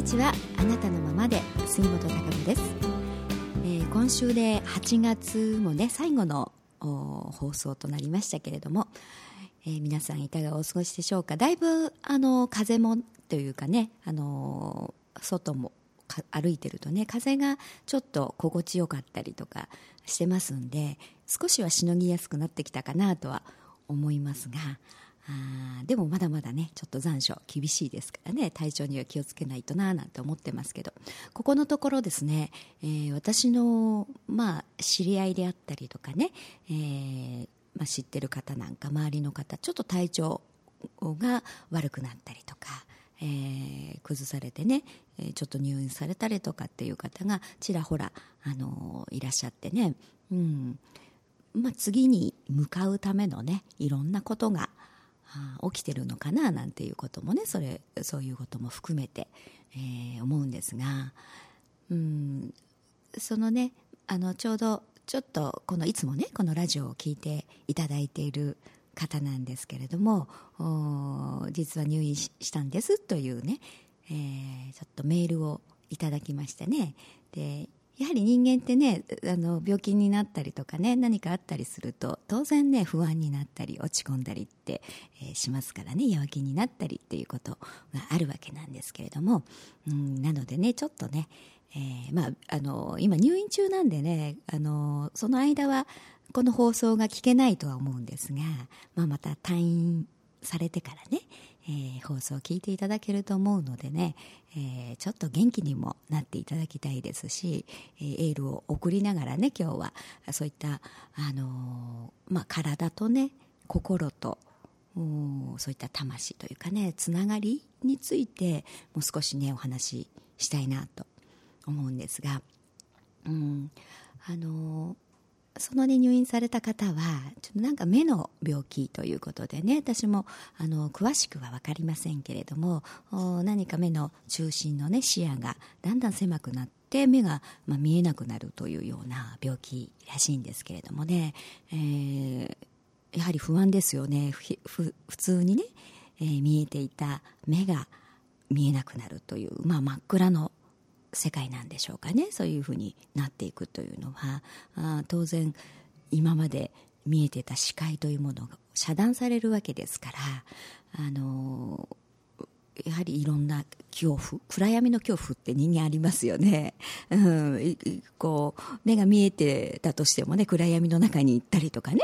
にちは。あなたのままで杉本孝子です、えー、今週で8月もね最後の放送となりましたけれども、えー、皆さんいかがお過ごしでしょうか。だいぶあの風もというかねあの外も歩いてるとね風がちょっと心地よかったりとかしてますんで少しはしのぎやすくなってきたかなとは思いますがあでもまだまだねちょっと残暑厳しいですからね体調には気をつけないとななんて思ってますけど。ここのところですね、えー、私の、まあ、知り合いであったりとかね、えー、まあ、知ってる方なんか周りの方ちょっと体調が悪くなったりとか、えー、崩されてねちょっと入院されたりとかっていう方がちらほら、あのいらっしゃってね、うん。まあ、次に向かうためのねいろんなことが起きてるのかな？なんていうこともねそれそういうことも含めて、えー、思うんですがうんそのねあのちょうどちょっとこのいつもねこのラジオを聴いていただいている方なんですけれども実は入院したんですというね、えー、ちょっとメールをいただきましてね。でやはり人間ってねあの病気になったりとかね何かあったりすると当然ね不安になったり落ち込んだりって、えー、しますからね弱気になったりっていうことがあるわけなんですけれども、うん、なのでねちょっとね、えー、まあ、あの今入院中なんでねあのその間はこの放送が聞けないとは思うんですが、まあ、また退院されてからね、えー、放送を聞いていただけると思うのでね、えー、ちょっと元気にもなっていただきたいですし、えー、エールを送りながらね今日はそういった、あのまあ、体とね心とそういった魂というかねつながりについてもう少しねお話ししたいなと思うんですが、うんあのその、ね、入院された方はちょっとなんか目の病気ということでね私もあの詳しくは分かりませんけれども何か目の中心の、ね、視野がだんだん狭くなって目が、まあ、見えなくなるというような病気らしいんですけれどもね、えー、やはり不安ですよね。普通にね、えー、見えていた目が見えなくなるという、まあ、真っ暗の世界なんでしょうかね。そういうふうになっていくというのは。あ当然今まで見えてた視界というものが遮断されるわけですからあのやはりいろんな恐怖暗闇の恐怖って人間ありますよね、うん、こう目が見えてたとしてもね暗闇の中に行ったりとかね、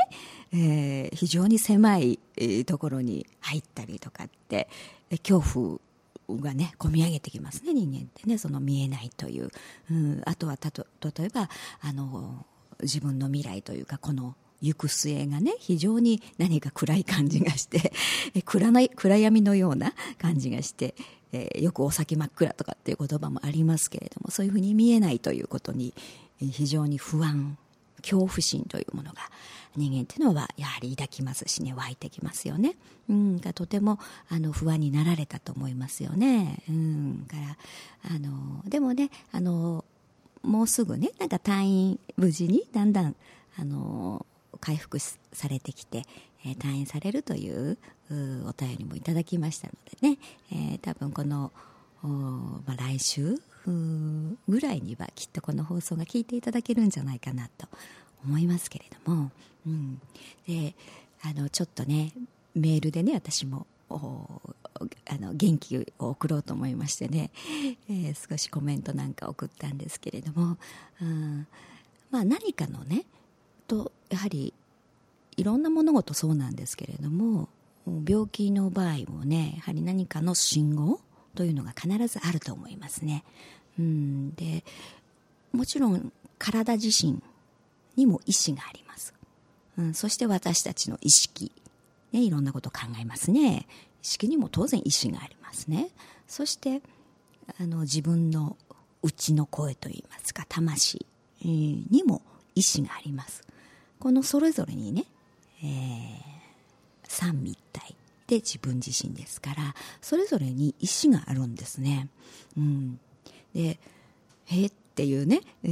えー、非常に狭いところに入ったりとかって恐怖がね込み上げてきますね人間ってねその見えないという、うん、あとはたと例えばあの自分の未来というかこの行く末がね非常に何か暗い感じがして暗い暗闇のような感じがして、えー、よくお酒真っ暗とかっていう言葉もありますけれどもそういうふうに見えないということに非常に不安恐怖心というものが人間っていうのはやはり抱きますしね湧いてきますよね、うん、がとてもあの不安になられたと思いますよね、うん、からあのでもねあのもうすぐねなんか退院無事にだんだんあの回復されてきて、えー、退院されるというお便りもいただきましたのでね、えー、多分このまあ、来週ぐらいにはきっとこの放送が聞いていただけるんじゃないかなと思いますけれども、うん、であのちょっとねメールでね私もあの元気を送ろうと思いましてね、えー、少しコメントなんか送ったんですけれども、うん。まあ、何かのねとやはりいろんな物事そうなんですけれども病気の場合もねやはり何かの信号というのが必ずあると思いますね。うん、でもちろん体自身にも意志があります、うん、そして私たちの意識、ね、いろんなこと考えますね。意識にも当然意志がありますね。そしてあの自分の内の声といいますか魂にも意志があります。このそれぞれにね、えー、三位一体で自分自身ですからそれぞれに意思があるんですね。うん、でえっていうね、え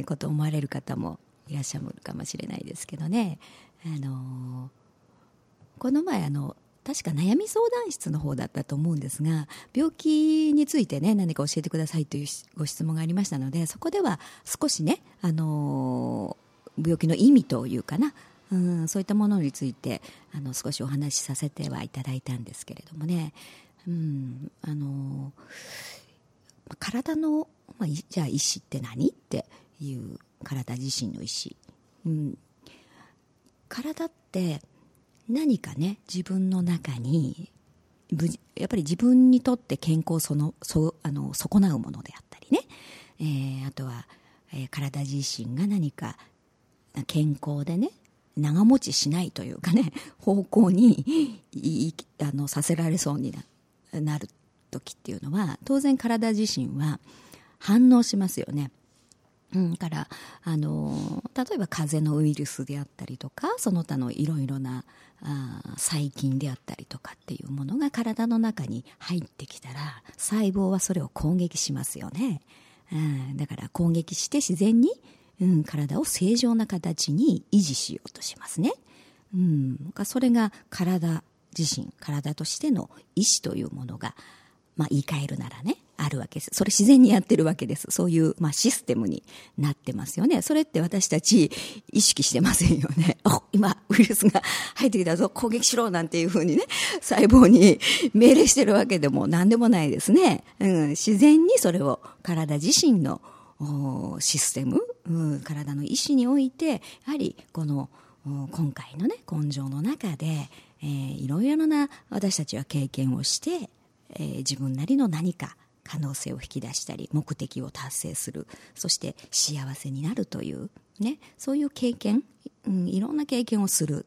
ー、こと思われる方もいらっしゃるかもしれないですけどね、あの、この前あの確か悩み相談室の方だったと思うんですが病気についてね何か教えてくださいというご質問がありましたのでそこでは少しね、あの病気の意味というかな。うん、そういったものについてあの少しお話しさせてはいただいたんですけれどもね、うん、あの体の、まあ、じゃあ意志って何っていう体自身の意志、うん、体って何かね自分の中にやっぱり自分にとって健康そのそあの損なうものであったりね、えー、あとは、えー、体自身が何か健康でね長持ちしないというかね 方向にあのさせられそうにななる時っていうのは当然体自身は反応しますよね。うん、からあの例えば風邪のウイルスであったりとかその他のいろいろなあ細菌であったりとかっていうものが体の中に入ってきたら細胞はそれを攻撃しますよね、うん、だから攻撃して自然に、うん、体を正常な形に維持しようとしますね、うん、それが体自身体としての意志というものがまあ、言い換えるならね、あるわけです。それ自然にやってるわけです。そういう、まあ、システムになってますよね。それって私たち意識してませんよね。お、今、ウイルスが入ってきたぞ、攻撃しろなんていうふうにね、細胞に命令してるわけでも何でもないですね。うん、自然にそれを体自身のシステム、うん、体の意志において、やはりこの、今回のね、根性の中で、えー、いろいろな私たちは経験をして、えー、自分なりの何か可能性を引き出したり目的を達成する。そして幸せになるという、ね、そういう経験、うん、いろんな経験をする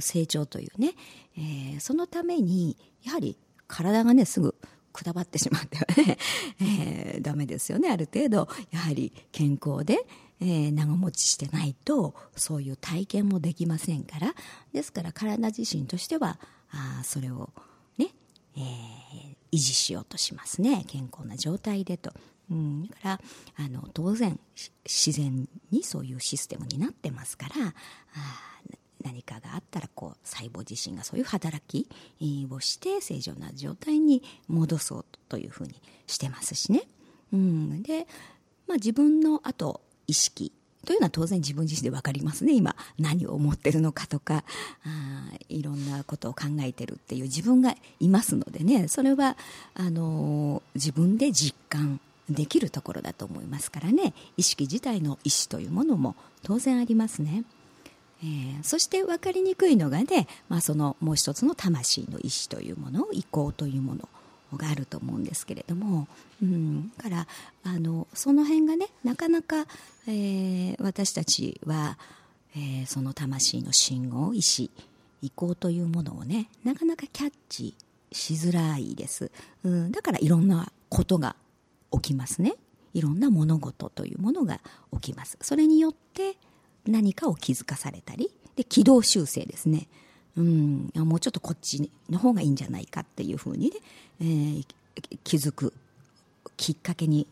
成長というね、えー、そのためにやはり体がねすぐくたばってしまってはね、えー、ダメですよね。ある程度やはり健康で、えー、長持ちしてないとそういう体験もできませんから。ですから体自身としてはあそれをねえー、維持しようとしますね健康な状態でと。うん、だからあの当然自然にそういうシステムになってますからあ何かがあったらこう細胞自身がそういう働きをして正常な状態に戻そうというふうにしてますしね。うん、で、まあ、自分のあと意識というのは当然自分自身で分かりますね。今何を思ってるのかとかあいろんなことを考えてるっていう自分がいますのでね。それはあの自分で実感できるところだと思いますからね。意識自体の意思というものも当然ありますね。えー、そして分かりにくいのがね、まあ、そのもう一つの魂の意志というもの意向というもの。があると思うんですけれども、うん、からあのその辺がねなかなか、えー、私たちは、えー、その魂の信号意志意向というものをねなかなかキャッチしづらいです、うん、だからいろんなことが起きますね。いろんな物事というものが起きます。それによって何かを気づかされたりで軌道修正ですね。うん、もうちょっとこっちの方がいいんじゃないかっていうふうにね、えー、気づくきっかけに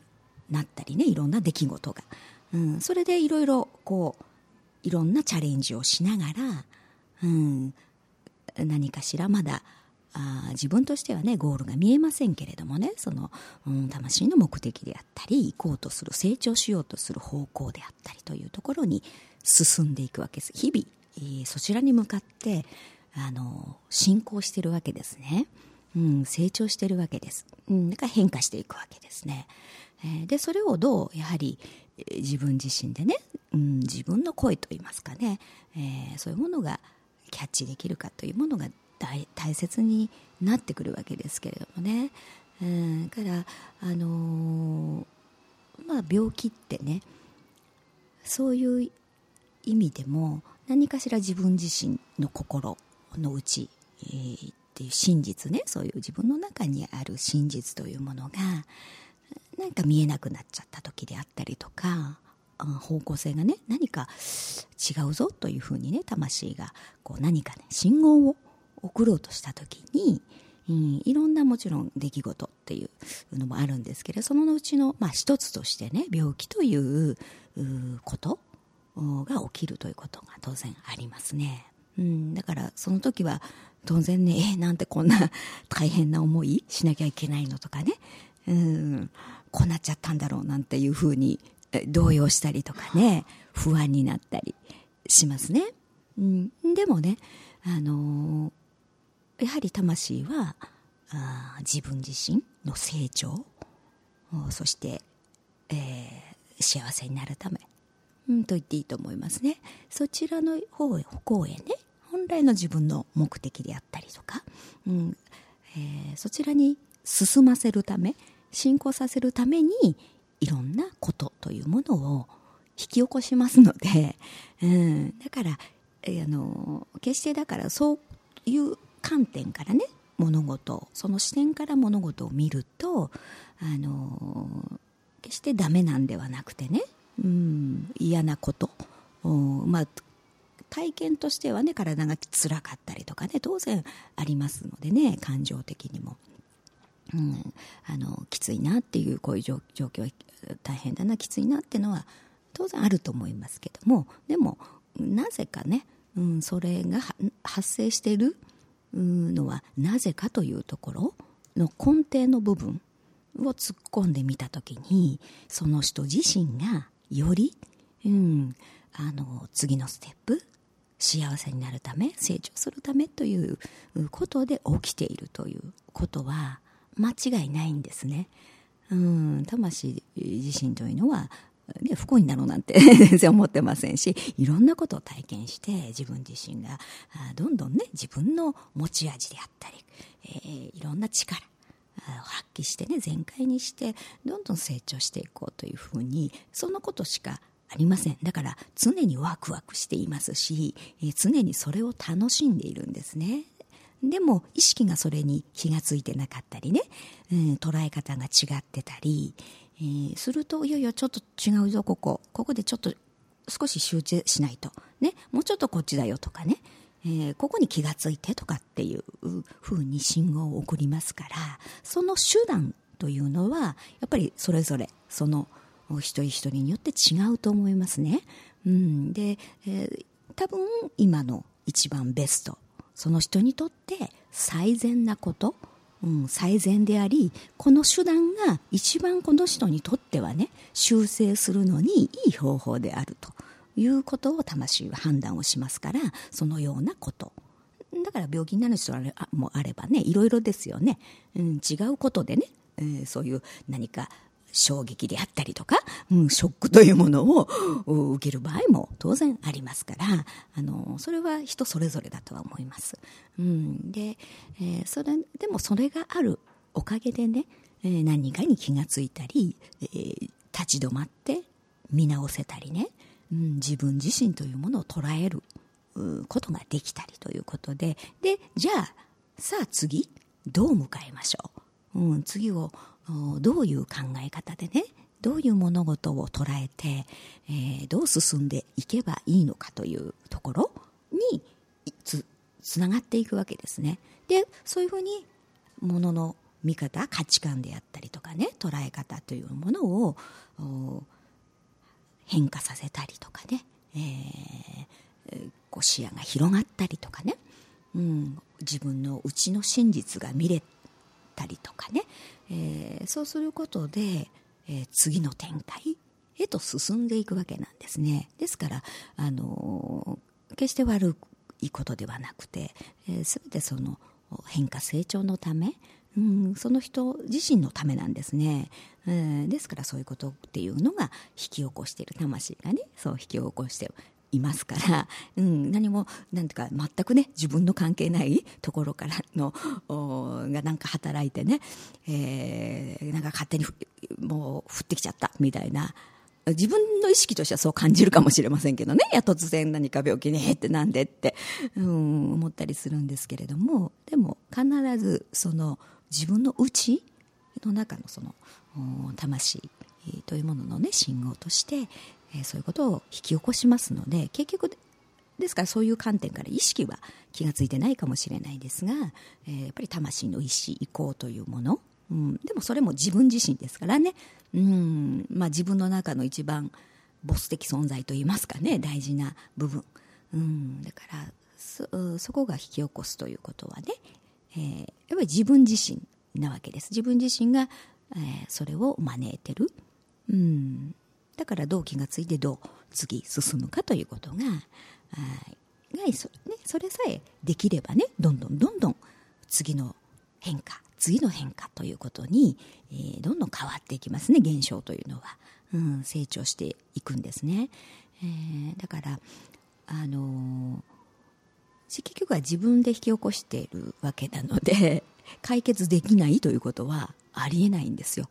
なったりねいろんな出来事が、うん、それでいろいろこういろんなチャレンジをしながら、うん、何かしらまだあ自分としてはねゴールが見えませんけれどもねその、うん、魂の目的であったり行こうとする成長しようとする方向であったりというところに進んでいくわけです。日々、そちらに向かってあの進行してるわけですね、うん、成長してるわけです、うん、だから変化していくわけですね、えー、でそれをどうやはり自分自身でね、うん、自分の声といいますかね、えー、そういうものがキャッチできるかというものが大大切になってくるわけですけれどもね、うん、からあのー、まあ病気ってねそういう意味でも何かしら自分自身の心のうち、えー、っていう真実ねそういう自分の中にある真実というものがなんか見えなくなっちゃった時であったりとか方向性がね何か違うぞというふうにね魂がこう何かね信号を送ろうとした時に、うん、いろんなもちろん出来事っていうのもあるんですけれどそのうちの、まあ、一つとしてね病気ということが起きるということが当然ありますね。うん、だからその時は当然ねえなんてこんな 大変な思いしなきゃいけないのとかね、うん、こうなっちゃったんだろうなんていうふうに動揺したりとかね不安になったりしますね、うん、でもね、あのー、やはり魂はあ自分自身の成長そして、えー、幸せになるため、うん、と言っていいと思いますね。そちらの方へ向へね本来の自分の目的であったりとか、うんえー、そちらに進ませるため進行させるためにいろんなことというものを引き起こしますので、うん、だから、えー、あの決してだからそういう観点からね物事その視点から物事を見るとあの決してダメなんではなくてね、うん、嫌なことまあ体験としてはね体が辛かったりとかね当然ありますのでね感情的にも。うん、あのきついなっていうこういう状況大変だなきついなっていうのは当然あると思いますけどもでもなぜかね、うん、それが発生しているのはなぜかというところの根底の部分を突っ込んでみた時にその人自身がより、うん、あの次のステップ幸せになるため成長するためということで起きているということは間違いないんですね。うん、魂自身というのは、ね、不幸になろうなんて 全然思ってませんしいろんなことを体験して自分自身がどんどんね自分の持ち味であったり、えー、いろんな力発揮してね全開にしてどんどん成長していこうというふうにそんなことしかありません。だから常にワクワクしていますし、えー、常にそれを楽しんでいるんですね。でも意識がそれに気がついてなかったりね、うん、捉え方が違ってたり、えー、するといやいやちょっと違うぞここ。ここでちょっと少し集中しないと。ね。もうちょっとこっちだよとかね、えー、ここに気がついてとかっていうふうに信号を送りますからその手段というのはやっぱりそれぞれその一人一人によって違うと思いますね。うん、で、えー、多分今の一番ベストその人にとって最善なこと、うん、最善でありこの手段が一番この人にとってはね修正するのにいい方法であるということを魂は判断をしますからそのようなことだから病気になる人もあればねいろいろですよね、うん、違うことでね、えー、そういう何か衝撃であったりとか、うん、ショックというものを受ける場合も当然ありますから、あの、それは人それぞれだとは思います。うん、で、えー、それ、でもそれがあるおかげでね、えー、何かに気がついたり、えー、立ち止まって見直せたりね、うん、自分自身というものを捉えることができたりということで、で、じゃあ、さあ次、どう迎えましょう？うん、次をどういう考え方でねどういう物事を捉えて、えー、どう進んでいけばいいのかというところにつつながっていくわけですね。でそういうふうにものの見方価値観であったりとかね捉え方というものを変化させたりとかね、えー、こう視野が広がったりとかね、うん、自分の内の真実が見れたりとかね、えー、そうすることで、えー、次の展開へと進んでいくわけなんですね。ですから、あのー、決して悪いことではなくて、えー、全てその変化成長のため、うん、その人自身のためなんですね、えー、ですからそういうことっていうのが引き起こしている。魂がねそう引き起こしていますから、うん、何もなんていうか全くね自分の関係ないところからのがなんか働いてね、えー、なんか勝手にもう降ってきちゃったみたいな。自分の意識としてはそう感じるかもしれませんけどね。いや突然何か病気にってなんでって、うん、思ったりするんですけれども。でも必ずその自分の内の中のその魂というもののね信号としてえー、そういうことを引き起こしますので結局ですからそういう観点から意識は気が付いてないかもしれないですが、えー、やっぱり魂の意思意向というもの、うん、でもそれも自分自身ですからね、うんまあ、自分の中の一番ボス的存在といいますかね大事な部分、うん、だからそそこが引き起こすということはね、えー、やっぱり自分自身なわけです。自分自身が、えー、それを招いてる、うん、だからどう気がついてどう次進むかということががそ,、ね、それさえできればねどんどんどんどん次の変化次の変化ということに、えー、どんどん変わっていきますね現象というのは、うん、成長していくんですね、えー、だからあのー、結局は自分で引き起こしているわけなので 解決できないということはありえないんですよ。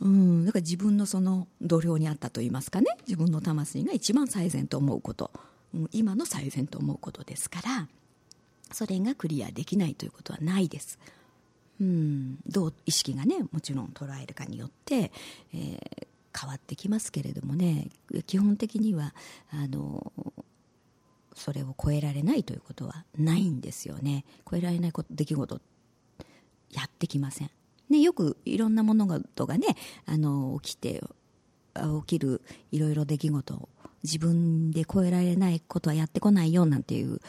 うん、だから自分のその度量にあったと言いますかね。自分の魂が一番最善と思うこと、うん、今の最善と思うことですからそれがクリアできないということはないです。うん、どう意識がねもちろん捉えるかによって、えー、変わってきますけれどもね。基本的にはあのそれを超えられないということはないんですよね。超えられないこと出来事やってきません、ね、よくいろんな物事がねあの起きて起きるいろいろ出来事自分で超えられないことはやってこないよなんていう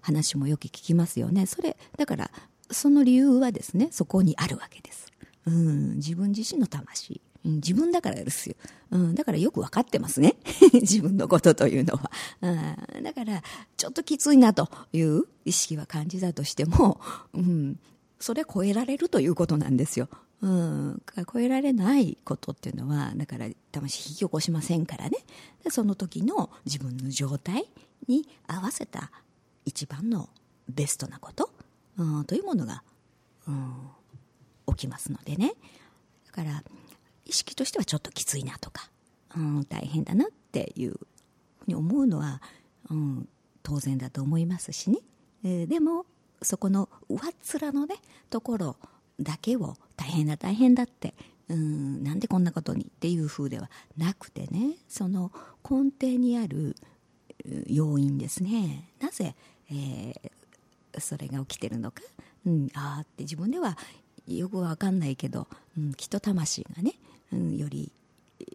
話もよく聞きますよね。それだからその理由はですねそこにあるわけです、うん、自分自身の魂、うん、自分だからですよ、うん、だからよく分かってますね。自分のことというのは、うん、だからちょっときついなという意識は感じたとしても、うん、それ超えられるということなんですよ。うん、超えられないことっていうのはだから魂引き起こしませんからね。でその時の自分の状態に合わせた一番のベストなことうん、というものが、うん、起きますのでね。だから意識としてはちょっときついなとか、うん、大変だなっていうふうに思うのは、うん、当然だと思いますしね、えー、でもそこの上っ面のねところだけを大変だ大変だってうんなんでこんなことにっていうふうではなくてねその根底にある要因ですね。なぜ、えー、それが起きてるのか、うん、ああって自分ではよくわかんないけど、うん、きっと魂がね、より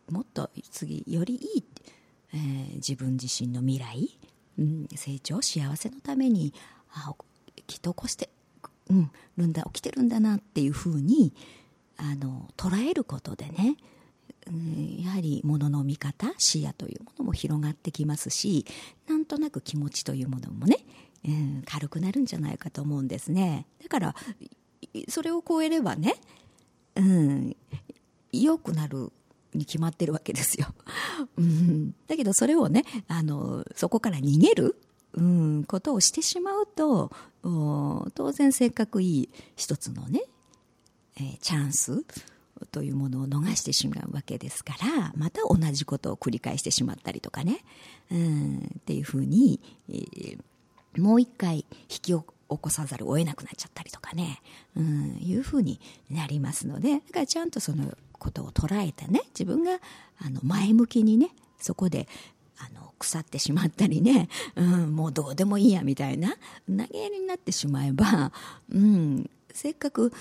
もっと次よりいい、えー、自分自身の未来、うん、成長幸せのためにあきっと起こして、うん、るんだ起きてるんだなっていうふうにあの捉えることでね、うん、やはりものの見方視野というものも広がってきますしなんとなく気持ちというものもねうん、軽くなるんじゃないかと思うんですね。だからそれを超えればね、うん、良くなるに決まってるわけですよ、うん、だけどそれをねあのそこから逃げる、うん、ことをしてしまうと当然せっかくいい一つのね、えー、チャンスというものを逃してしまうわけですからまた同じことを繰り返してしまったりとかね、うん、っていうふうに、えーもう一回引き起こさざるを得なくなっちゃったりとかね、うん、いうふうになりますのでだからちゃんとそのことを捉えてね自分があの前向きにねそこであの腐ってしまったりね、うん、もうどうでもいいやみたいな投げやりになってしまえば、うん、せっかく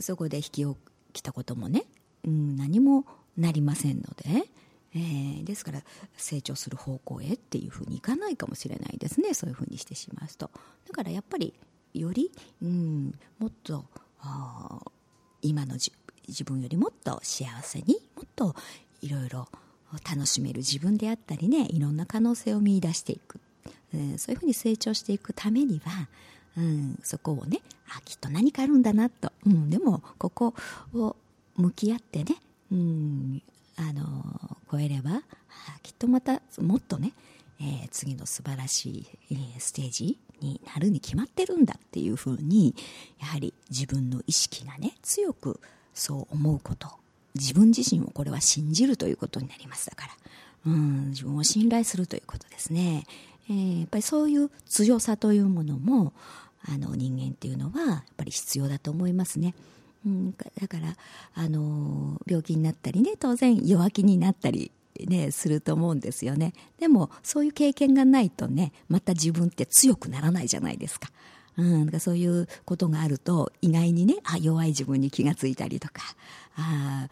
そこで引き起きたこともね、うん、何もなりませんので、えー、ですから成長する方向へっていうふうにいかないかもしれないですねそういうふうにしてしますと。だからやっぱりより、うん、もっと今の自分よりもっと幸せにもっといろいろ楽しめる自分であったりねいろんな可能性を見いだしていく、えー、そういうふうに成長していくためには、うん、そこをねあきっと何かあるんだなと、うん、でもここを向き合ってね、うん、あの超えればきっとまたもっとね、えー、次の素晴らしい、えー、ステージになるに決まってるんだっていうふうにやはり自分の意識がね強くそう思うこと自分自身をこれは信じるということになりますだから、うん、自分を信頼するということですね、えー、やっぱりそういう強さというものもあの人間っていうのはやっぱり必要だと思いますね。うん、だから、あの病気になったりね当然弱気になったり、ね、すると思うんですよねでもそういう経験がないとねまた自分って強くならないじゃないですか。うん、だからそういうことがあると意外にねあ弱い自分に気がついたりとかあ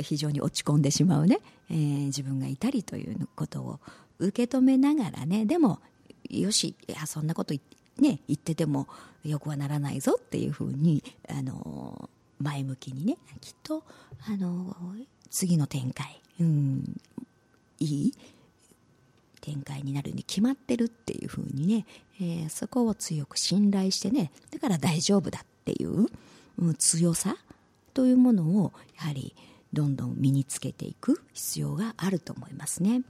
非常に落ち込んでしまうね、えー、自分がいたりということを受け止めながらねでもよしいやそんなことね、言っててもよくはならないぞっていうふうにあの前向きにねきっとあの次の展開、うん、いい？展開になるに決まってるっていうふうにね、えー、そこを強く信頼してねだから大丈夫だっていう、うん、強さというものをやはりどんどん身につけていく必要があると思いますね。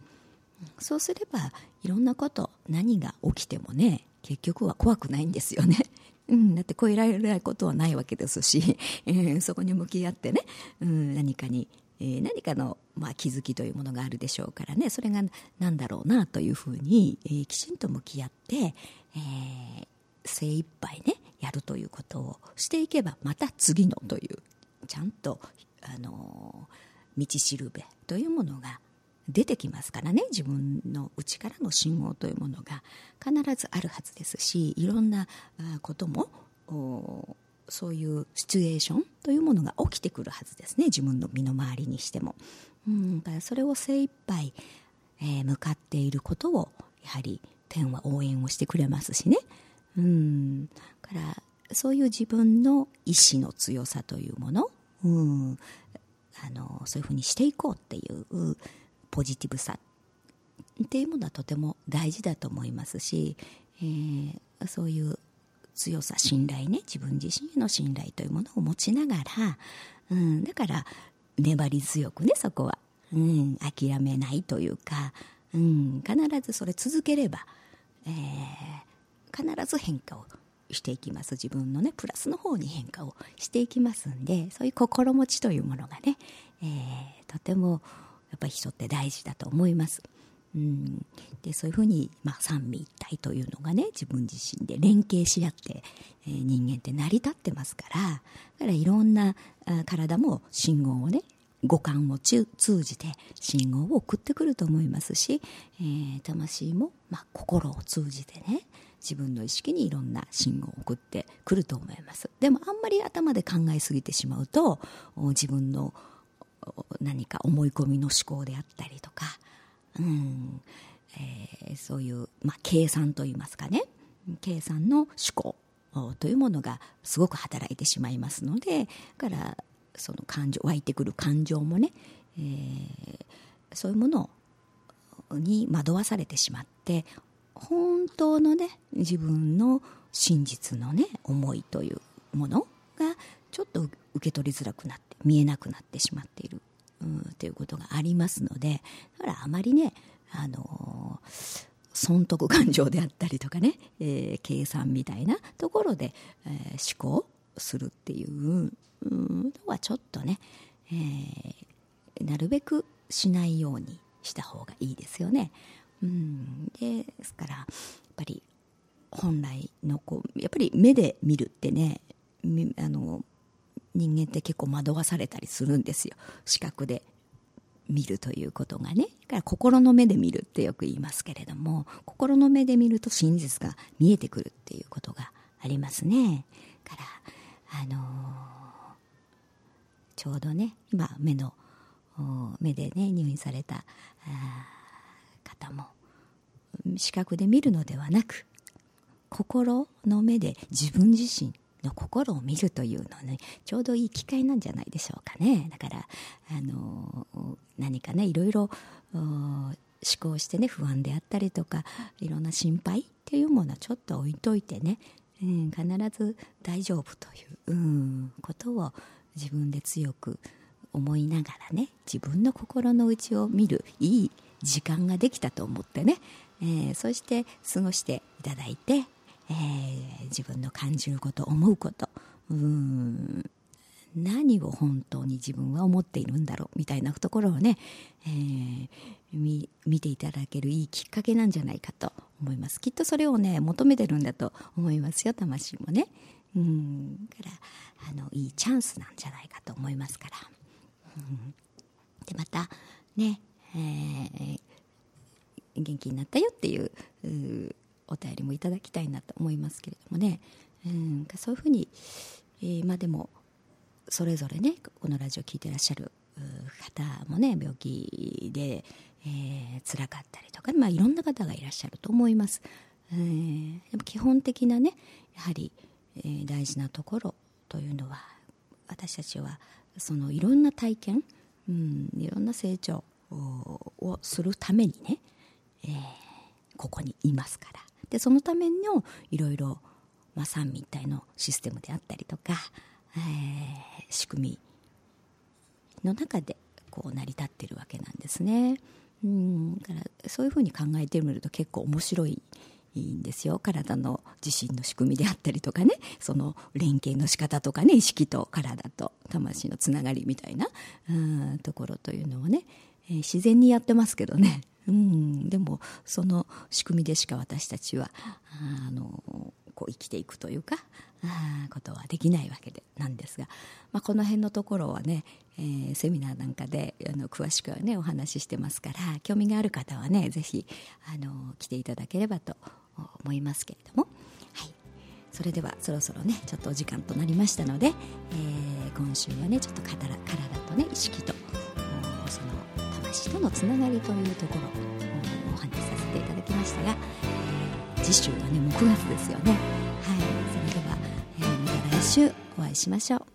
そうすればいろんなこと何が起きてもね結局は怖くないんですよね。うん、だって超えられないことはないわけですし、えー、そこに向き合ってね、うん、何かに、えー、何かの、まあ、気づきというものがあるでしょうからね。それが何だろうなというふうに、えー、きちんと向き合って、えー、精一杯ねやるということをしていけばまた次のというちゃんと、あの道しるべというものが出てきますからね。自分の内からの信号というものが必ずあるはずですしいろんなこともそういうシチュエーションというものが起きてくるはずですね。自分の身の回りにしても。うん、だからそれを精一杯、えー、向かっていることをやはり天は応援をしてくれますしね。うん。からそういう自分の意志の強さというもの、うん、あのそういうふうにしていこうっていうポジティブさっていうものはとても大事だと思いますし、えー、そういう強さ信頼ね。自分自身への信頼というものを持ちながら、うん、だから粘り強くねそこは、うん、諦めないというか、うん、必ずそれ続ければ、えー、必ず変化をしていきます。自分のねプラスの方に変化をしていきますんでそういう心持ちというものがね、えー、とてもやっぱり人って大事だと思います。うん、でそういうふうに、まあ、三位一体というのがね自分自身で連携し合って、えー、人間って成り立ってますからだからいろんなあ体も信号をね五感を通じて信号を送ってくると思いますし、えー、魂も、まあ、心を通じてね自分の意識にいろんな信号を送ってくると思います。でもあんまり頭で考えすぎてしまうと自分の何か思い込みの思考であったりとか、うん。えー、そういう、まあ、計算といいますかね。計算の思考というものがすごく働いてしまいますのでだからその感情湧いてくる感情もね、えー、そういうものに惑わされてしまって本当のね自分の真実のね思いというものがちょっと受け取りづらくなって見えなくなってしまっている、うん、ということがありますのでからあまりね、あのー、損得感情であったりとかね、えー、計算みたいなところで、えー、思考するっていうのはちょっとね、えー、なるべくしないようにした方がいいですよね。うん、ですからやっぱり本来のこうやっぱり目で見るってねあの人間って結構惑わされたりするんですよ。視覚で。見るということがねから心の目で見るってよく言いますけれども心の目で見ると真実が見えてくるっていうことがありますね。からあのー、ちょうどね今目の目でね入院された方も視覚で見るのではなく心の目で自分自身の心を見るというのはねちょうどいい機会なんじゃないでしょうかね。だからあの何かねいろいろ思考してね不安であったりとかいろんな心配っていうものはちょっと置いといてね、うん、必ず大丈夫という、うん、ことを自分で強く思いながらね自分の心の内を見るいい時間ができたと思ってね、えー、そして過ごしていただいてえー、自分の感じること思うこと。うん。何を本当に自分は思っているんだろうみたいなところをね、えー、見ていただけるいいきっかけなんじゃないかと思います。きっとそれをね求めてるんだと思いますよ魂もね。うん。からあのいいチャンスなんじゃないかと思いますから、うん、でまたね、えー、元気になったよっていうお便りもいただきたいなと思いますけれどもね、うん、そういうふうに、えー、まあでもそれぞれねこのラジオ聴いてらっしゃる方もね病気で、えー、辛かったりとか、まあ、いろんな方がいらっしゃると思います。えー、でも基本的なねやはり、えー、大事なところというのは私たちはそのいろんな体験、うん、いろんな成長をするためにね、えー、ここにいますからでそのためのいろいろ、三位一体のシステムであったりとか、えー、仕組みの中でこう成り立ってるわけなんですね。うんだからそういうふうに考えてみると結構面白いんですよ。体の自身の仕組みであったりとかね。その連携の仕方とかね。意識と体と魂のつながりみたいなうんところというのをね、えー、自然にやってますけどね。うん。でもその仕組みでしか私たちはあのこう生きていくというかあことはできないわけでなんですが、まあ、この辺のところはね、えー、セミナーなんかであの詳しくはねお話ししてますから興味がある方はねぜひあの来ていただければと思いますけれども、はい、それではそろそろねちょっとお時間となりましたので、えー、今週はねちょっと体体とね意識とその魂とのつながりというところをお話しさせていただきましたが、えー、次週はねもう9月ですよね。はい。それでは、えー、また来週お会いしましょう。